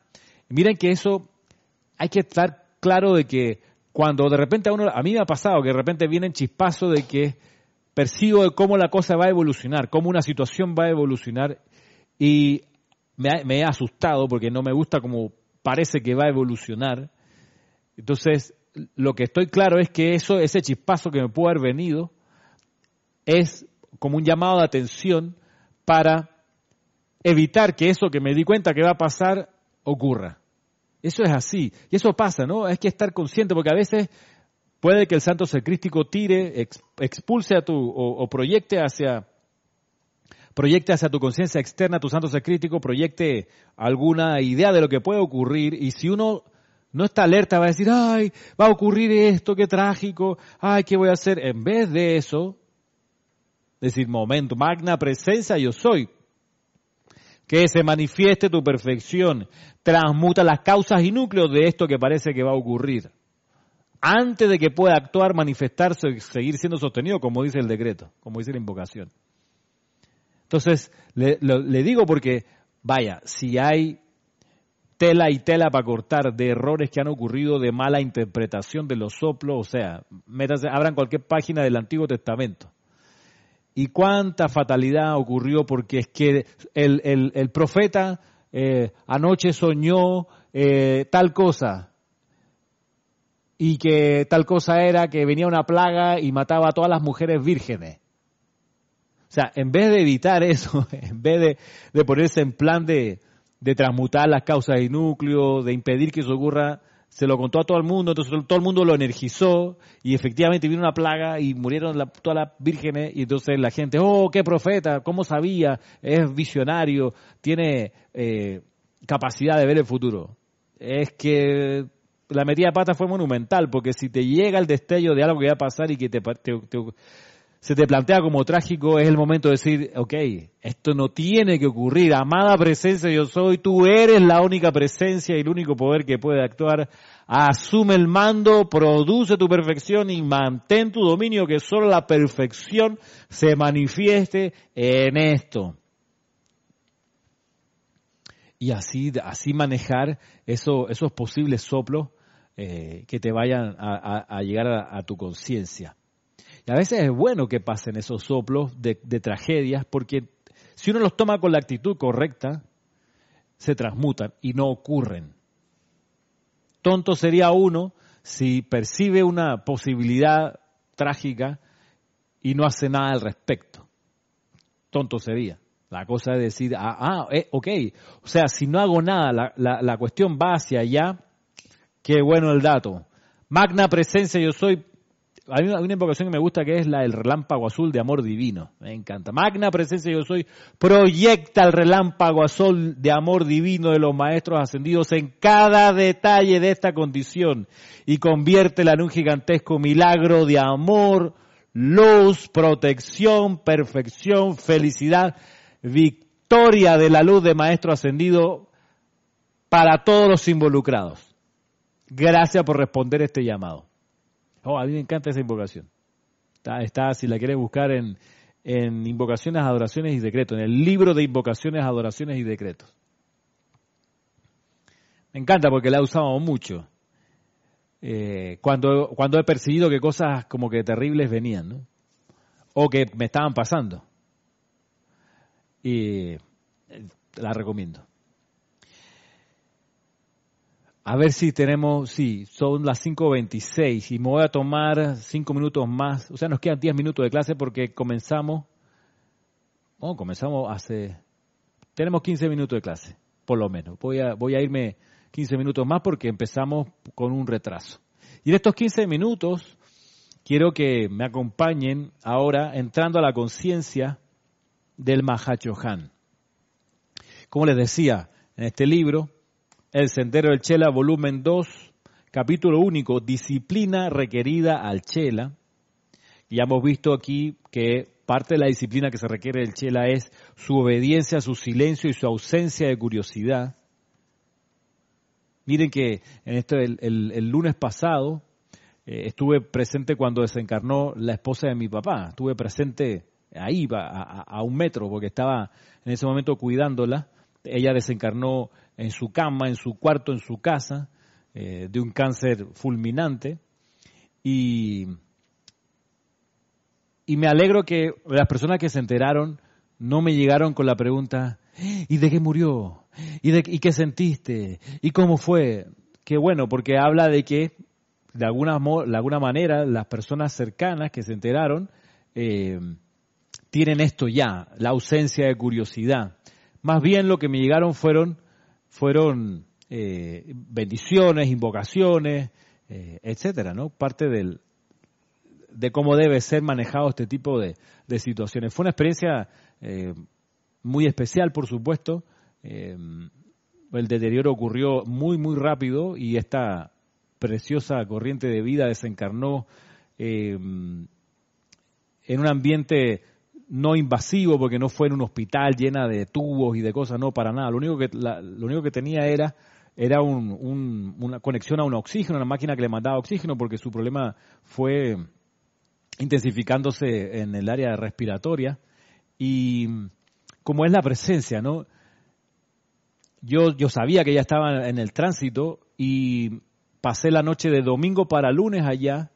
Miren que eso hay que estar claro de que cuando de repente a uno, a mí me ha pasado que de repente vienen chispazos de que percibo de cómo la cosa va a evolucionar, cómo una situación va a evolucionar y me, he asustado porque no me gusta como parece que va a evolucionar. Entonces, lo que estoy claro es que eso, ese chispazo que me puede haber venido, es como un llamado de atención para evitar que eso que me di cuenta que va a pasar ocurra. Eso es así. Y eso pasa, ¿no? Hay que estar consciente porque a veces Puede que el santo secrístico tire, expulse a tu, o, proyecte hacia, proyecte hacia tu conciencia externa, tu santo secrístico, proyecte alguna idea de lo que puede ocurrir y si uno no está alerta va a decir, ay, va a ocurrir esto, qué trágico, ay, ¿qué voy a hacer? En vez de eso, decir, momento, magna presencia yo soy. Que se manifieste tu perfección, transmuta las causas y núcleos de esto que parece que va a ocurrir antes de que pueda actuar, manifestarse y seguir siendo sostenido, como dice el decreto, como dice la invocación. Entonces, le, digo porque, vaya, si hay tela y tela para cortar de errores que han ocurrido, de mala interpretación de los soplos, o sea, abran cualquier página del Antiguo Testamento. Y cuánta fatalidad ocurrió porque es que el, profeta eh, anoche soñó eh, tal cosa, y que tal cosa era que venía una plaga y mataba a todas las mujeres vírgenes. O sea, en vez de evitar eso, en vez de, ponerse en plan de, transmutar las causas y núcleo, de impedir que eso ocurra, se lo contó a todo el mundo, entonces todo el mundo lo energizó y efectivamente vino una plaga y murieron todas las vírgenes y entonces la gente, oh, qué profeta, ¿cómo sabía? Es visionario, tiene eh, capacidad de ver el futuro. es que la metida de pata fue monumental, porque si te llega el destello de algo que va a pasar y que te, se te plantea como trágico, es el momento de decir, ok, esto no tiene que ocurrir, amada presencia yo soy, tú eres la única presencia y el único poder que puede actuar, asume el mando, produce tu perfección y mantén tu dominio, que solo la perfección se manifieste en esto. Y así, así manejar eso, esos posibles soplos eh, que te vayan a, llegar a tu conciencia. Y a veces es bueno que pasen esos soplos de, tragedias porque si uno los toma con la actitud correcta, se transmutan y no ocurren. Tonto sería uno si percibe una posibilidad trágica y no hace nada al respecto. Tonto sería. La cosa es decir, ah, ah eh, ok, o sea, si no hago nada, la, la, la cuestión va hacia allá, qué bueno el dato. Magna presencia yo soy, hay una, invocación que me gusta que es la del relámpago azul de amor divino. Me encanta. Magna presencia yo soy. Proyecta el relámpago azul de amor divino de los maestros ascendidos en cada detalle de esta condición y conviértela en un gigantesco milagro de amor, luz, protección, perfección, felicidad, victoria de la luz de maestro ascendido para todos los involucrados. Gracias por responder este llamado. Oh, a mí me encanta esa invocación. Está, si la quieres buscar en, en invocaciones, adoraciones y decretos, en el libro de invocaciones, adoraciones y decretos. Me encanta porque la he usado mucho. Eh, cuando, cuando he percibido que cosas como que terribles venían. O que me estaban pasando. Y eh, la recomiendo. A ver si tenemos, sí, son las 5.26 y me voy a tomar 5 minutos más. O sea, nos quedan 10 minutos de clase porque comenzamos, oh, comenzamos hace, tenemos 15 minutos de clase, por lo menos. Voy a, voy a irme 15 minutos más porque empezamos con un retraso. Y en estos 15 minutos quiero que me acompañen ahora entrando a la conciencia del Mahachohan. Como les decía, en este libro el Sendero del Chela, volumen 2, capítulo único, disciplina requerida al Chela. Ya hemos visto aquí que parte de la disciplina que se requiere del Chela es su obediencia, su silencio y su ausencia de curiosidad. Miren que en esto, el, lunes pasado eh, estuve presente cuando desencarnó la esposa de mi papá. Estuve presente ahí, a un metro, porque estaba en ese momento cuidándola. Ella desencarnó en su cama, en su cuarto, en su casa, eh, de un cáncer fulminante. Y, y me alegro que las personas que se enteraron no me llegaron con la pregunta, ¿y de qué murió? ¿Y, de, y qué sentiste? ¿Y cómo fue? Qué bueno, porque habla de que de alguna, de alguna manera las personas cercanas que se enteraron eh, tienen esto ya, la ausencia de curiosidad. Más bien lo que me llegaron fueron fueron eh, bendiciones, invocaciones, eh, etcétera, ¿no? Parte del, de cómo debe ser manejado este tipo de, situaciones. Fue una experiencia eh, muy especial, por supuesto. el deterioro ocurrió muy, muy rápido y esta preciosa corriente de vida desencarnó en un ambiente no invasivo porque no fue en un hospital llena de tubos y de cosas, no, para nada. Lo único que, lo único que tenía era, era una conexión a un oxígeno, una máquina que le mandaba oxígeno porque su problema fue intensificándose en el área respiratoria y como es la presencia, ¿no? Yo, yo sabía que ella estaba en el tránsito y pasé la noche de domingo para lunes allá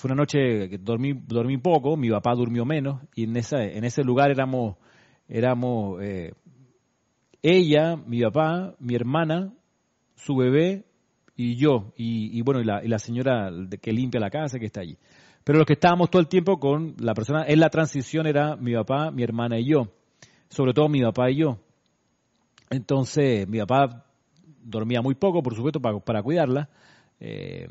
fue una noche que dormí, dormí poco, mi papá durmió menos, y en, esa, en ese lugar éramos, éramos eh, ella, mi papá, mi hermana, su bebé y yo, y, bueno, y la, y la señora que limpia la casa que está allí. Pero los que estábamos todo el tiempo con la persona en la transición era mi papá, mi hermana y yo, sobre todo mi papá y yo. Entonces, mi papá dormía muy poco, por supuesto, para, para cuidarla. Eh,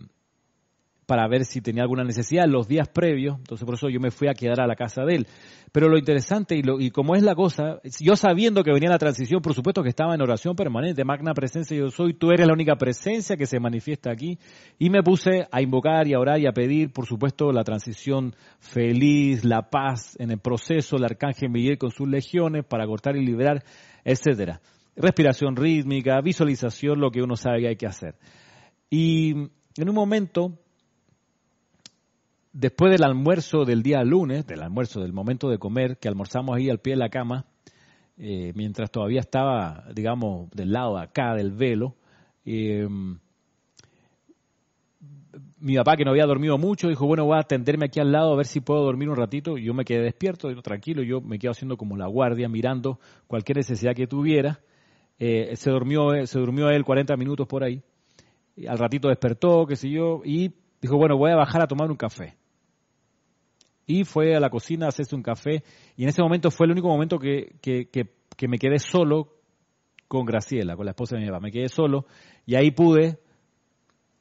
para ver si tenía alguna necesidad los días previos, entonces por eso yo me fui a quedar a la casa de él. Pero lo interesante y, lo, y como es la cosa, yo sabiendo que venía la transición, por supuesto que estaba en oración permanente, magna presencia yo soy, tú eres la única presencia que se manifiesta aquí, y me puse a invocar y a orar y a pedir, por supuesto, la transición feliz, la paz en el proceso, el arcángel Miguel con sus legiones para cortar y liberar, etcétera. Respiración rítmica, visualización, lo que uno sabe que hay que hacer. Y en un momento después del almuerzo del día lunes, del almuerzo, del momento de comer, que almorzamos ahí al pie de la cama, eh, mientras todavía estaba, digamos, del lado de acá del velo, eh, mi papá, que no había dormido mucho, dijo, bueno, voy a atenderme aquí al lado a ver si puedo dormir un ratito. Yo me quedé despierto, tranquilo, yo me quedo haciendo como la guardia, mirando cualquier necesidad que tuviera. Eh, se, durmió, se durmió él 40 minutos por ahí. al ratito despertó, qué sé yo, y dijo, bueno, voy a bajar a tomar un café y fue a la cocina a hacerse un café. Y en ese momento fue el único momento que, que, me quedé solo con Graciela, con la esposa de mi papá. Me quedé solo y ahí pude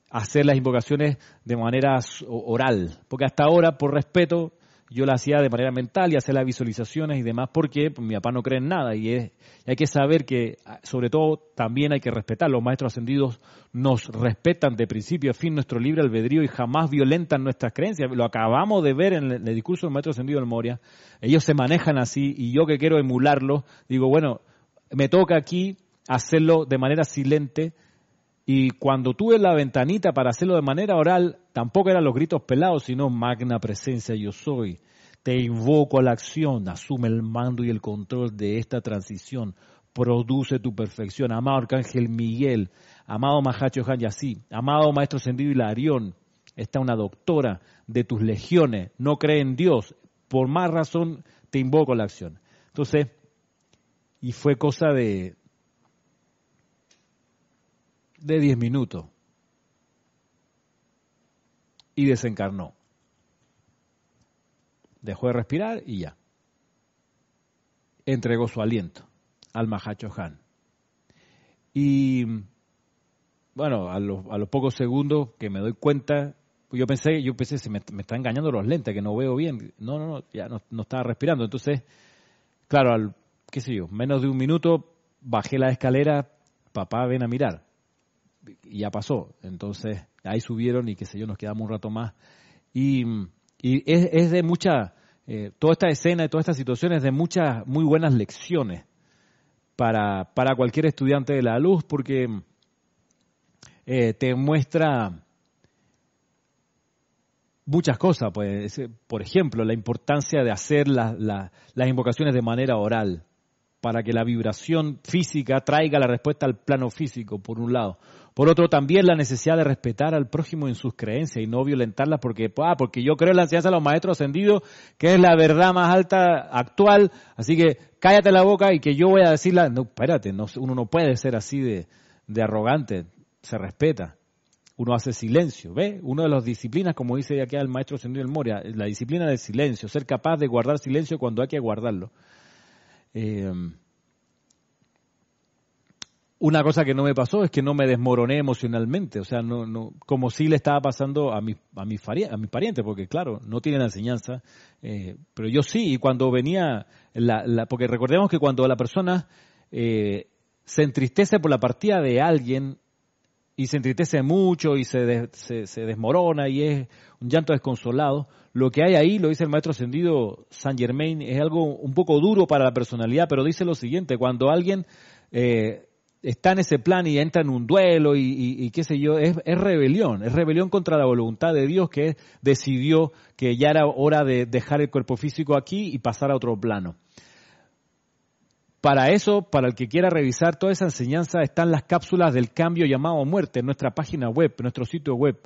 hacer las invocaciones de manera oral, porque hasta ahora, por respeto, yo la hacía de manera mental y hacía las visualizaciones y demás porque mi papá no cree en nada y, es, hay que saber que sobre todo también hay que respetar, los maestros ascendidos nos respetan de principio a fin nuestro libre albedrío y jamás violentan nuestras creencias, lo acabamos de ver en el, discurso del maestro ascendido del Moria, ellos se manejan así y yo que quiero emularlo, digo bueno, me toca aquí hacerlo de manera silente, y cuando tuve la ventanita para hacerlo de manera oral, tampoco eran los gritos pelados, sino magna presencia yo soy. Te invoco a la acción, asume el mando y el control de esta transición, produce tu perfección. Amado Arcángel Miguel, amado Mahacho Han Yassi, amado Maestro Sendido Hilarión, está una doctora de tus legiones, no cree en Dios, por más razón te invoco a la acción. Entonces, y fue cosa de, de 10 minutos y desencarnó. Dejó de respirar y ya. Entregó su aliento al Mahacho Han. Y bueno, a los, a los pocos segundos que me doy cuenta, yo pensé, yo pensé, se me, están engañando los lentes, que no veo bien. No, no, no, ya no, no estaba respirando. Entonces, claro, al, qué sé yo, menos de un minuto bajé la escalera, papá, ven a mirar ya pasó. Entonces, ahí subieron y qué sé yo, nos quedamos un rato más. Y, es, de mucha, eh, toda esta escena y toda esta situación es de muchas muy buenas lecciones para, para cualquier estudiante de la luz, porque eh, te muestra muchas cosas. Pues, por ejemplo, la importancia de hacer las invocaciones de manera oral para que la vibración física traiga la respuesta al plano físico, por un lado. Por otro, también la necesidad de respetar al prójimo en sus creencias y no violentarlas porque, ah, porque yo creo en la enseñanza de los maestros ascendidos, que es la verdad más alta actual, así que cállate la boca y que yo voy a decirla. No, espérate, no, uno no puede ser así de, de arrogante, se respeta. Uno hace silencio, ¿ve? Una de las disciplinas, como dice aquí el maestro ascendido del Moria, la disciplina del silencio, ser capaz de guardar silencio cuando hay que guardarlo. Eh, una cosa que no me pasó es que no me desmoroné emocionalmente, o sea, no, no, como si le estaba pasando a mi, a mi, a mi pariente, porque claro, no tienen enseñanza, eh, pero yo sí, y cuando venía, la, porque recordemos que cuando la persona eh, se entristece por la partida de alguien, y se entristece mucho y se, se, se, desmorona y es un llanto desconsolado, lo que hay ahí, lo dice el maestro ascendido San Germain, es algo un poco duro para la personalidad, pero dice lo siguiente, cuando alguien eh, está en ese plan y entra en un duelo y, qué sé yo, es, rebelión, es rebelión contra la voluntad de Dios que decidió que ya era hora de dejar el cuerpo físico aquí y pasar a otro plano. Para eso, para el que quiera revisar toda esa enseñanza, están las cápsulas del cambio llamado muerte en nuestra página web, en nuestro sitio web,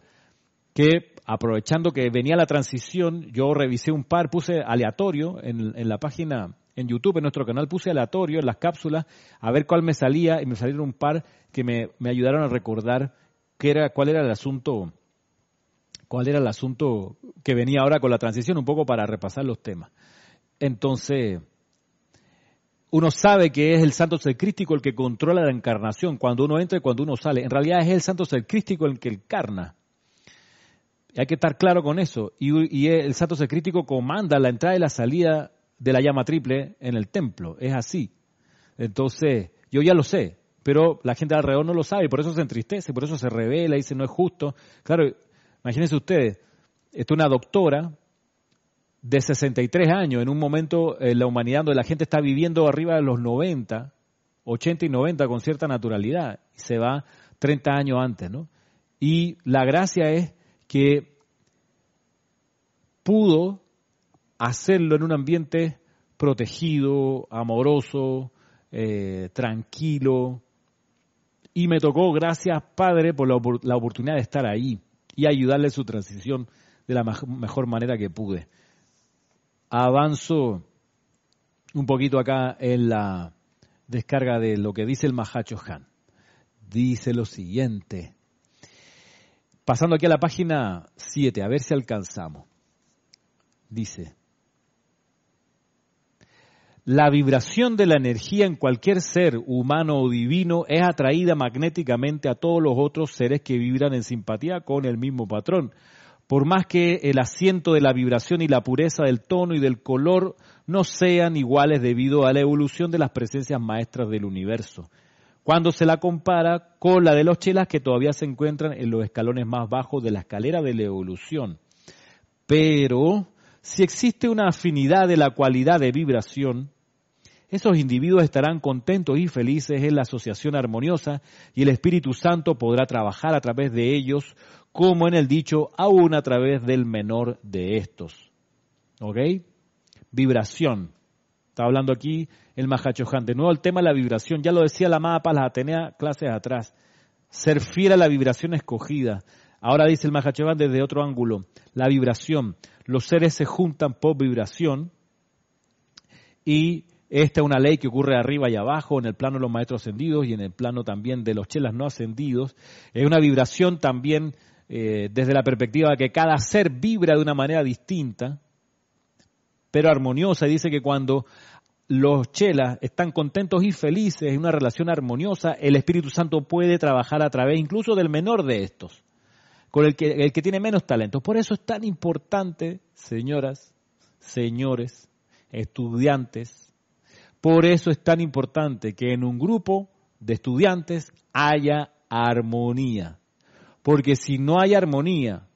que aprovechando que venía la transición, yo revisé un par, puse aleatorio en, en la página en YouTube, en nuestro canal, puse aleatorio en las cápsulas a ver cuál me salía y me salieron un par que me, ayudaron a recordar qué era, cuál era el asunto, cuál era el asunto que venía ahora con la transición, un poco para repasar los temas. Entonces, uno sabe que es el santo ser crístico el que controla la encarnación, cuando uno entra y cuando uno sale. En realidad es el santo ser crístico el que encarna. Hay que estar claro con eso. Y, el santo crítico comanda la entrada y la salida de la llama triple en el templo. Es así. Entonces, yo ya lo sé, pero la gente alrededor no lo sabe, por eso se entristece, por eso se revela, dice no es justo. Claro, imagínense ustedes, esto es una doctora de 63 años, en un momento en la humanidad donde la gente está viviendo arriba de los 90, 80 y 90 con cierta naturalidad, y se va 30 años antes, ¿no? Y la gracia es que pudo hacerlo en un ambiente protegido, amoroso, eh, tranquilo. Y me tocó, gracias Padre, por la, la, oportunidad de estar ahí y ayudarle en su transición de la mejor manera que pude. Avanzo un poquito acá en la descarga de lo que dice el Mahacho Han. Dice lo siguiente. Pasando aquí a la página 7, a ver si alcanzamos. Dice, la vibración de la energía en cualquier ser humano o divino es atraída magnéticamente a todos los otros seres que vibran en simpatía con el mismo patrón. Por más que el asiento de la vibración y la pureza del tono y del color no sean iguales debido a la evolución de las presencias maestras del universo cuando se la compara con la de los chelas que todavía se encuentran en los escalones más bajos de la escalera de la evolución. Pero si existe una afinidad de la cualidad de vibración, esos individuos estarán contentos y felices en la asociación armoniosa y el Espíritu Santo podrá trabajar a través de ellos, como en el dicho, aún a través del menor de estos. ¿Ok? Vibración. Está hablando aquí el Mahachohan. De nuevo el tema de la vibración. Ya lo decía la amada Paz, Atenea clases atrás. Ser fiel a la vibración escogida. Ahora dice el Mahachohan desde otro ángulo. La vibración. Los seres se juntan por vibración y esta es una ley que ocurre arriba y abajo, en el plano de los maestros ascendidos y en el plano también de los chelas no ascendidos. Es una vibración también eh, desde la perspectiva de que cada ser vibra de una manera distinta, pero armoniosa. Y dice que cuando los chelas están contentos y felices en una relación armoniosa, el Espíritu Santo puede trabajar a través incluso del menor de estos, con el que, el que tiene menos talento. Por eso es tan importante, señoras, señores, estudiantes, por eso es tan importante que en un grupo de estudiantes haya armonía. Porque si no hay armonía,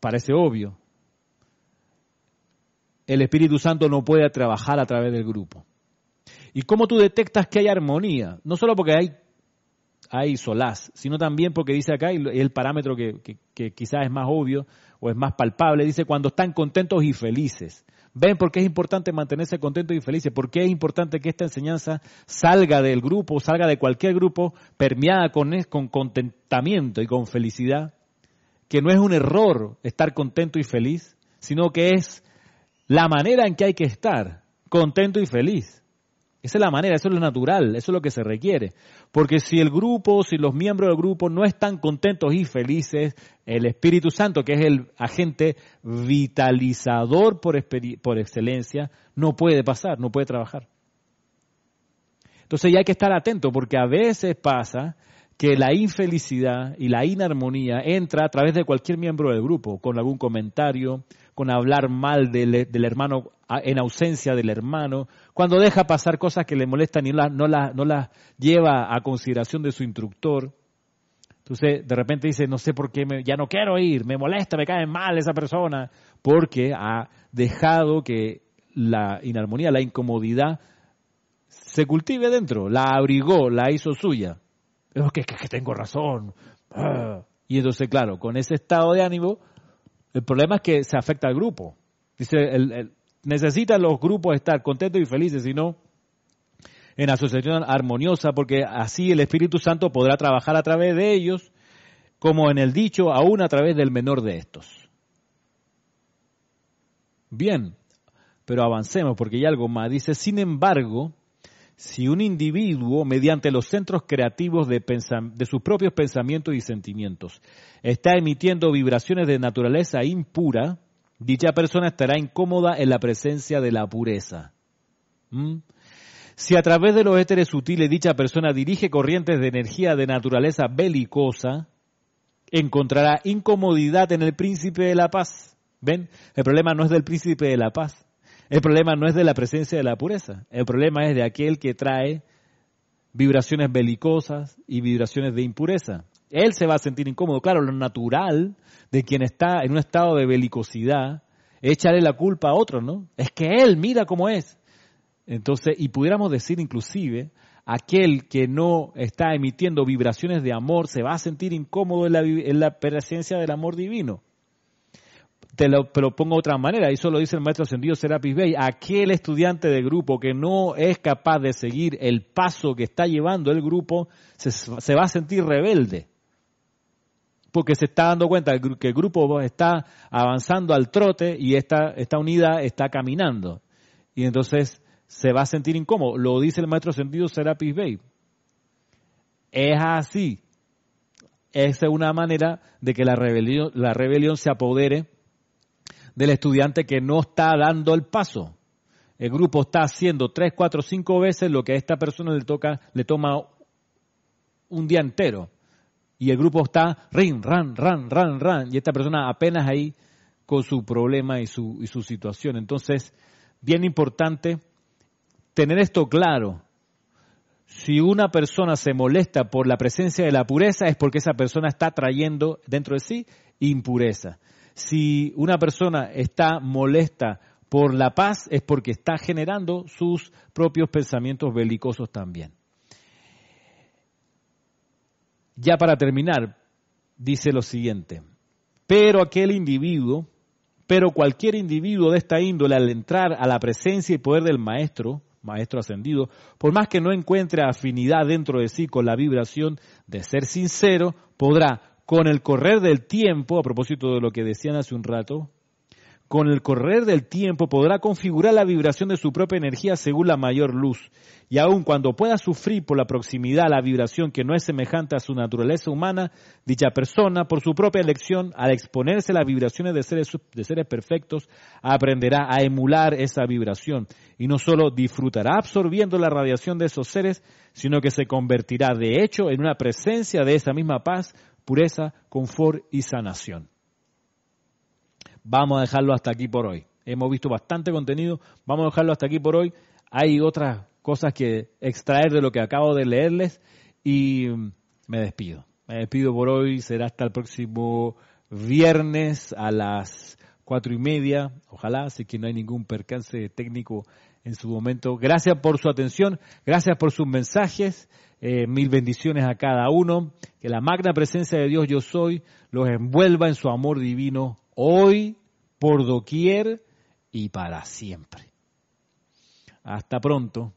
parece obvio, el Espíritu Santo no puede trabajar a través del grupo. ¿Y cómo tú detectas que hay armonía? No solo porque hay, hay solaz, sino también porque dice acá, y el parámetro que, quizás es más obvio o es más palpable, dice cuando están contentos y felices. ¿Ven por qué es importante mantenerse contentos y felices? ¿Por qué es importante que esta enseñanza salga del grupo, salga de cualquier grupo, permeada con, con contentamiento y con felicidad? Que no es un error estar contento y feliz, sino que es la manera en que hay que estar, contento y feliz. Esa es la manera, eso es lo natural, eso es lo que se requiere. Porque si el grupo, si los miembros del grupo no están contentos y felices, el Espíritu Santo, que es el agente vitalizador por, excelencia, no puede pasar, no puede trabajar. Entonces ya hay que estar atento porque a veces pasa que la infelicidad y la inarmonía entra a través de cualquier miembro del grupo, con algún comentario, con hablar mal del, hermano en ausencia del hermano, cuando deja pasar cosas que le molestan y no las no lleva a consideración de su instructor. Entonces, de repente dice, no sé por qué, ya no quiero ir, me molesta, me cae mal esa persona, porque ha dejado que la inarmonía, la incomodidad se cultive dentro, la abrigó, la hizo suya. Es que, que, que tengo razón. Ah. Y entonces, claro, con ese estado de ánimo, el problema es que se afecta al grupo. Dice, el, necesitan los grupos estar contentos y felices, sino en asociación armoniosa, porque así el Espíritu Santo podrá trabajar a través de ellos, como en el dicho, aún a través del menor de estos. Bien, pero avancemos porque hay algo más. Dice, sin embargo, si un individuo, mediante los centros creativos de, sus propios pensamientos y sentimientos, está emitiendo vibraciones de naturaleza impura, dicha persona estará incómoda en la presencia de la pureza. ¿Mm? Si a través de los éteres sutiles dicha persona dirige corrientes de energía de naturaleza belicosa, encontrará incomodidad en el príncipe de la paz. ¿Ven? El problema no es del príncipe de la paz. El problema no es de la presencia de la pureza. El problema es de aquel que trae vibraciones belicosas y vibraciones de impureza. Él se va a sentir incómodo. Claro, lo natural de quien está en un estado de belicosidad es echarle la culpa a otro, ¿no? Es que él mira cómo es. Entonces, y pudiéramos decir inclusive, aquel que no está emitiendo vibraciones de amor se va a sentir incómodo en la, presencia del amor divino. Te lo, pongo de otra manera, y eso lo dice el maestro ascendido Serapis Bey, aquel estudiante de grupo que no es capaz de seguir el paso que está llevando el grupo, se, va a sentir rebelde, porque se está dando cuenta que el grupo está avanzando al trote y esta, esta unidad está caminando. Y entonces se va a sentir incómodo. Lo dice el maestro sentido Serapis Bey. Es así. Esa es una manera de que la rebelión, la rebelión se apodere del estudiante que no está dando el paso. El grupo está haciendo tres, cuatro, cinco veces lo que a esta persona le toca, le toma un día entero. Y el grupo está rin, ran, ran, ran, ran. Y esta persona apenas ahí con su problema y su, y su situación. Entonces, bien importante tener esto claro. Si una persona se molesta por la presencia de la pureza es porque esa persona está trayendo dentro de sí impureza. Si una persona está molesta por la paz es porque está generando sus propios pensamientos belicosos también. Ya para terminar, dice lo siguiente, pero aquel individuo, pero cualquier individuo de esta índole al entrar a la presencia y poder del maestro, maestro ascendido, por más que no encuentre afinidad dentro de sí con la vibración de ser sincero, podrá, con el correr del tiempo, a propósito de lo que decían hace un rato, con el correr del tiempo podrá configurar la vibración de su propia energía según la mayor luz. Y aun cuando pueda sufrir por la proximidad a la vibración que no es semejante a su naturaleza humana, dicha persona, por su propia elección, al exponerse a las vibraciones de seres, perfectos, aprenderá a emular esa vibración. Y no solo disfrutará absorbiendo la radiación de esos seres, sino que se convertirá de hecho en una presencia de esa misma paz, pureza, confort y sanación. Vamos a dejarlo hasta aquí por hoy. Hemos visto bastante contenido, vamos a dejarlo hasta aquí por hoy. Hay otras cosas que extraer de lo que acabo de leerles y me despido. Me despido por hoy, será hasta el próximo viernes a las cuatro y media, ojalá, así que no hay ningún percance técnico en su momento. Gracias por su atención, gracias por sus mensajes, eh, mil bendiciones a cada uno, que la magna presencia de Dios yo soy los envuelva en su amor divino hoy, por doquier y para siempre. Hasta pronto.